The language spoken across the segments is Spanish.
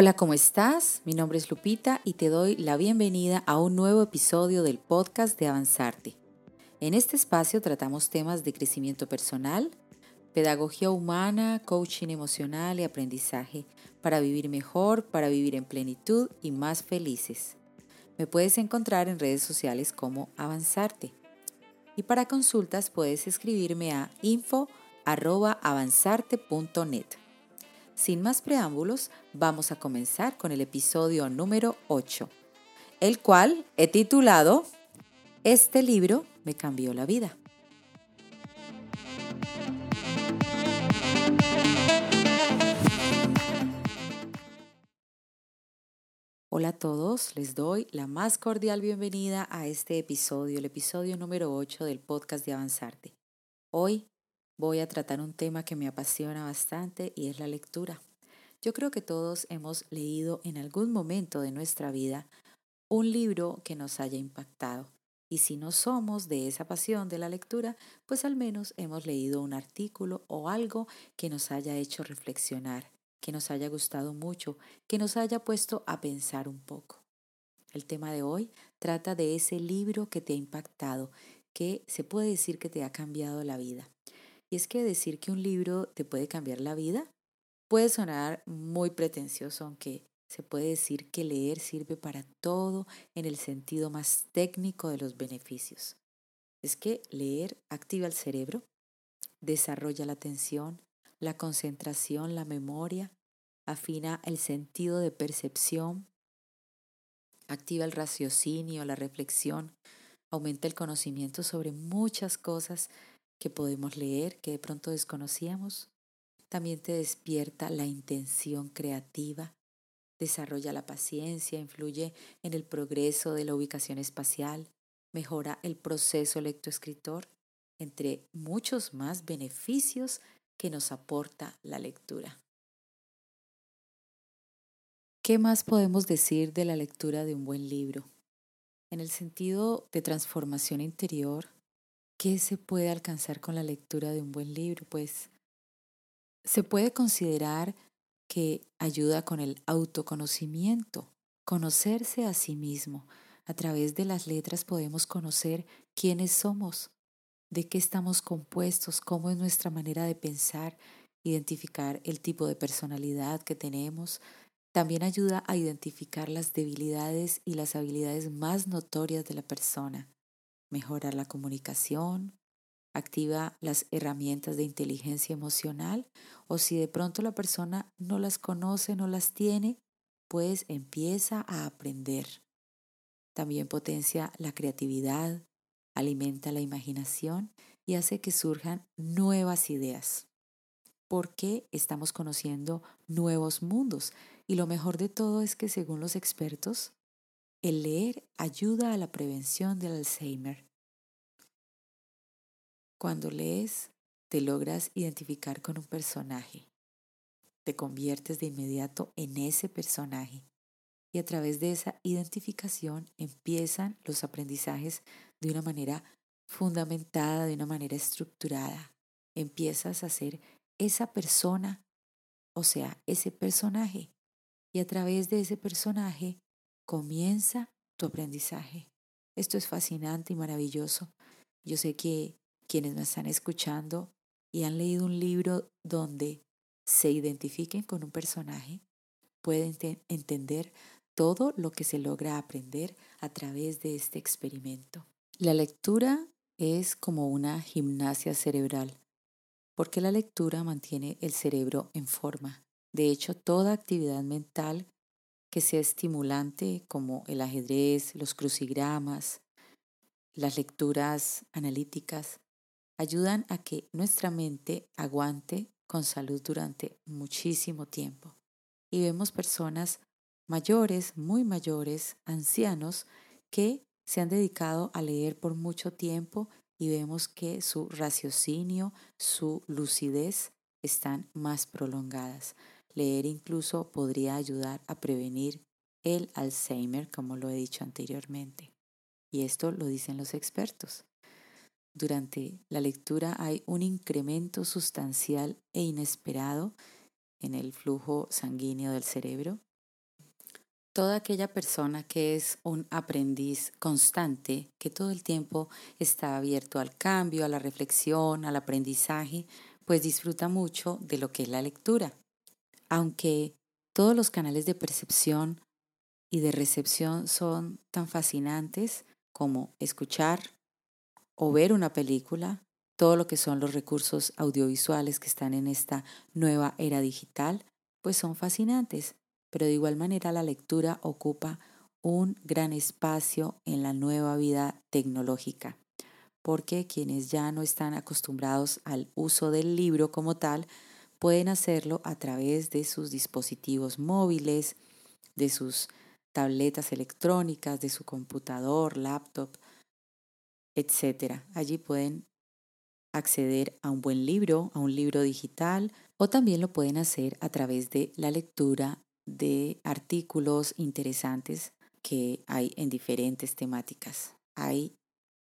Hola, ¿cómo estás? Mi nombre es Lupita y te doy la bienvenida a un nuevo episodio del podcast de Avanzarte. En este espacio tratamos temas de crecimiento personal, pedagogía humana, coaching emocional y aprendizaje para vivir mejor, para vivir en plenitud y más felices. Me puedes encontrar en redes sociales como Avanzarte. Y para consultas puedes escribirme a info.avanzarte.net. Sin más preámbulos, vamos a comenzar con el episodio número 8, el cual he titulado Este libro me cambió la vida. Hola a todos, les doy la más cordial bienvenida a este episodio, el episodio número 8 del podcast de Avanzarte. Hoy voy a tratar un tema que me apasiona bastante y es la lectura. Yo creo que todos hemos leído en algún momento de nuestra vida un libro que nos haya impactado. Y si no somos de esa pasión de la lectura, pues al menos hemos leído un artículo o algo que nos haya hecho reflexionar, que nos haya gustado mucho, que nos haya puesto a pensar un poco. El tema de hoy trata de ese libro que te ha impactado, que se puede decir que te ha cambiado la vida. Y es que decir que un libro te puede cambiar la vida puede sonar muy pretencioso, aunque se puede decir que leer sirve para todo en el sentido más técnico de los beneficios. Es que leer activa el cerebro, desarrolla la atención, la concentración, la memoria, afina el sentido de percepción, activa el raciocinio, la reflexión, aumenta el conocimiento sobre muchas cosas que podemos leer, que de pronto desconocíamos. También te despierta la intención creativa, desarrolla la paciencia, influye en el progreso de la ubicación espacial, mejora el proceso lectoescritor, entre muchos más beneficios que nos aporta la lectura. ¿Qué más podemos decir de la lectura de un buen libro? En el sentido de transformación interior, ¿Qué se puede alcanzar con la lectura de un buen libro? Pues se puede considerar que ayuda con el autoconocimiento, conocerse a sí mismo. A través de las letras podemos conocer quiénes somos, de qué estamos compuestos, cómo es nuestra manera de pensar, identificar el tipo de personalidad que tenemos. También ayuda a identificar las debilidades y las habilidades más notorias de la persona mejorar la comunicación, activa las herramientas de inteligencia emocional o si de pronto la persona no las conoce, no las tiene, pues empieza a aprender. También potencia la creatividad, alimenta la imaginación y hace que surjan nuevas ideas. Porque estamos conociendo nuevos mundos y lo mejor de todo es que según los expertos, el leer ayuda a la prevención del Alzheimer. Cuando lees, te logras identificar con un personaje. Te conviertes de inmediato en ese personaje. Y a través de esa identificación empiezan los aprendizajes de una manera fundamentada, de una manera estructurada. Empiezas a ser esa persona, o sea, ese personaje. Y a través de ese personaje comienza tu aprendizaje. Esto es fascinante y maravilloso. Yo sé que quienes me están escuchando y han leído un libro donde se identifiquen con un personaje, pueden entender todo lo que se logra aprender a través de este experimento. La lectura es como una gimnasia cerebral, porque la lectura mantiene el cerebro en forma. De hecho, toda actividad mental que sea estimulante como el ajedrez, los crucigramas, las lecturas analíticas, ayudan a que nuestra mente aguante con salud durante muchísimo tiempo. Y vemos personas mayores, muy mayores, ancianos, que se han dedicado a leer por mucho tiempo y vemos que su raciocinio, su lucidez están más prolongadas. Leer incluso podría ayudar a prevenir el Alzheimer, como lo he dicho anteriormente. y esto lo dicen los expertos. Durante la lectura hay un incremento sustancial e inesperado en el flujo sanguíneo del cerebro. Toda aquella persona que es un aprendiz constante, que todo el tiempo está abierto al cambio, a la reflexión, al aprendizaje, pues disfruta mucho de lo que es la lectura. Aunque todos los canales de percepción y de recepción son tan fascinantes como escuchar o ver una película, todo lo que son los recursos audiovisuales que están en esta nueva era digital, pues son fascinantes, pero de igual manera la lectura ocupa un gran espacio en la nueva vida tecnológica, porque quienes ya no están acostumbrados al uso del libro como tal, pueden hacerlo a través de sus dispositivos móviles, de sus tabletas electrónicas, de su computador, laptop, etc. Allí pueden acceder a un buen libro, a un libro digital, o también lo pueden hacer a través de la lectura de artículos interesantes que hay en diferentes temáticas. Hay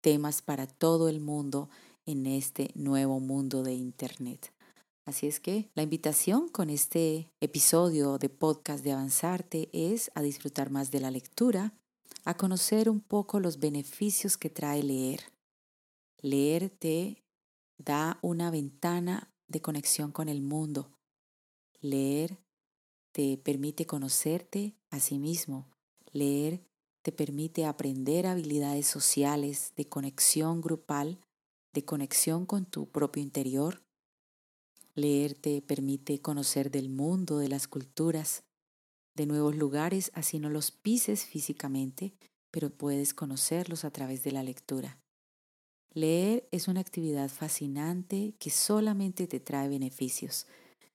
temas para todo el mundo en este nuevo mundo de Internet. Así es que la invitación con este episodio de podcast de Avanzarte es a disfrutar más de la lectura, a conocer un poco los beneficios que trae leer. Leer te da una ventana de conexión con el mundo. Leer te permite conocerte a sí mismo. Leer te permite aprender habilidades sociales de conexión grupal, de conexión con tu propio interior. Leer te permite conocer del mundo, de las culturas, de nuevos lugares, así no los pises físicamente, pero puedes conocerlos a través de la lectura. Leer es una actividad fascinante que solamente te trae beneficios.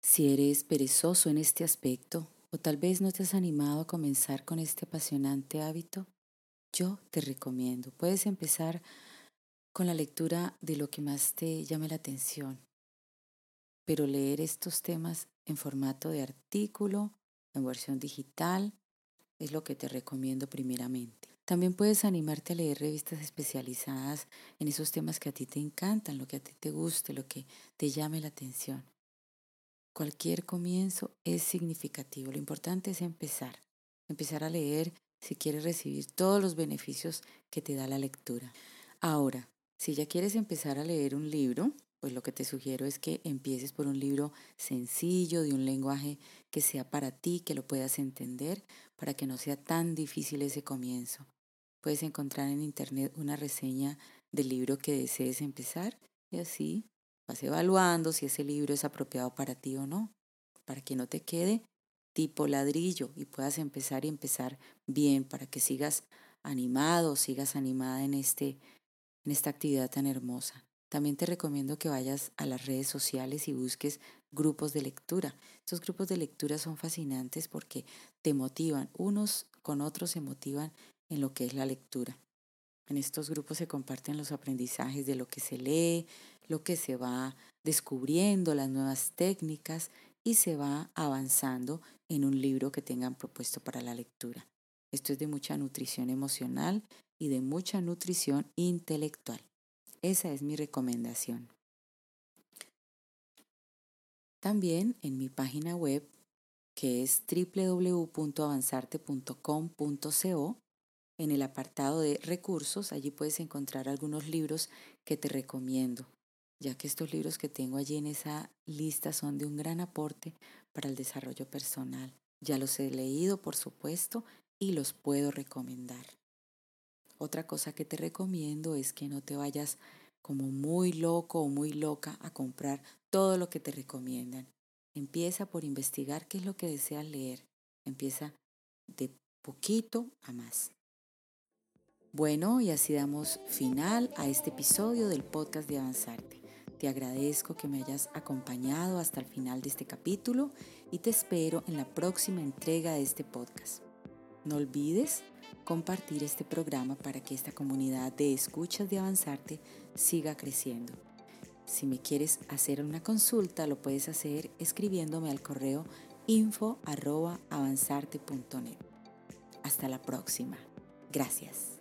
Si eres perezoso en este aspecto, o tal vez no te has animado a comenzar con este apasionante hábito, yo te recomiendo. Puedes empezar con la lectura de lo que más te llame la atención, pero leer estos temas en formato de artículo, en versión digital, es lo que te recomiendo primeramente. También puedes animarte a leer revistas especializadas en esos temas que a ti te encantan, lo que a ti te guste, lo que te llame la atención. Cualquier comienzo es significativo. Lo importante es empezar. Empezar a leer si quieres recibir todos los beneficios que te da la lectura. Ahora, si ya quieres empezar a leer un libro, pues lo que te sugiero es que empieces por un libro sencillo, de un lenguaje que sea para ti, que lo puedas entender, para que no sea tan difícil ese comienzo. Puedes encontrar en internet una reseña del libro que desees empezar y así vas evaluando si ese libro es apropiado para ti o no, para que no te quede tipo ladrillo y puedas empezar y empezar bien para que sigas animado, sigas animada en este en esta actividad tan hermosa. También te recomiendo que vayas a las redes sociales y busques grupos de lectura. Estos grupos de lectura son fascinantes porque te motivan, unos con otros se motivan en lo que es la lectura. En estos grupos se comparten los aprendizajes de lo que se lee, lo que se va descubriendo, las nuevas técnicas y se va avanzando en un libro que tengan propuesto para la lectura. Esto es de mucha nutrición emocional y de mucha nutrición intelectual. Esa es mi recomendación. También en mi página web, que es www.avanzarte.com.co, en el apartado de recursos, allí puedes encontrar algunos libros que te recomiendo, ya que estos libros que tengo allí en esa lista son de un gran aporte para el desarrollo personal. Ya los he leído, por supuesto, y los puedo recomendar. Otra cosa que te recomiendo es que no te vayas como muy loco o muy loca a comprar todo lo que te recomiendan. Empieza por investigar qué es lo que deseas leer. Empieza de poquito a más. Bueno, y así damos final a este episodio del podcast de Avanzarte. Te agradezco que me hayas acompañado hasta el final de este capítulo y te espero en la próxima entrega de este podcast. No olvides compartir este programa para que esta comunidad de escuchas de avanzarte siga creciendo. Si me quieres hacer una consulta, lo puedes hacer escribiéndome al correo info Hasta la próxima. Gracias.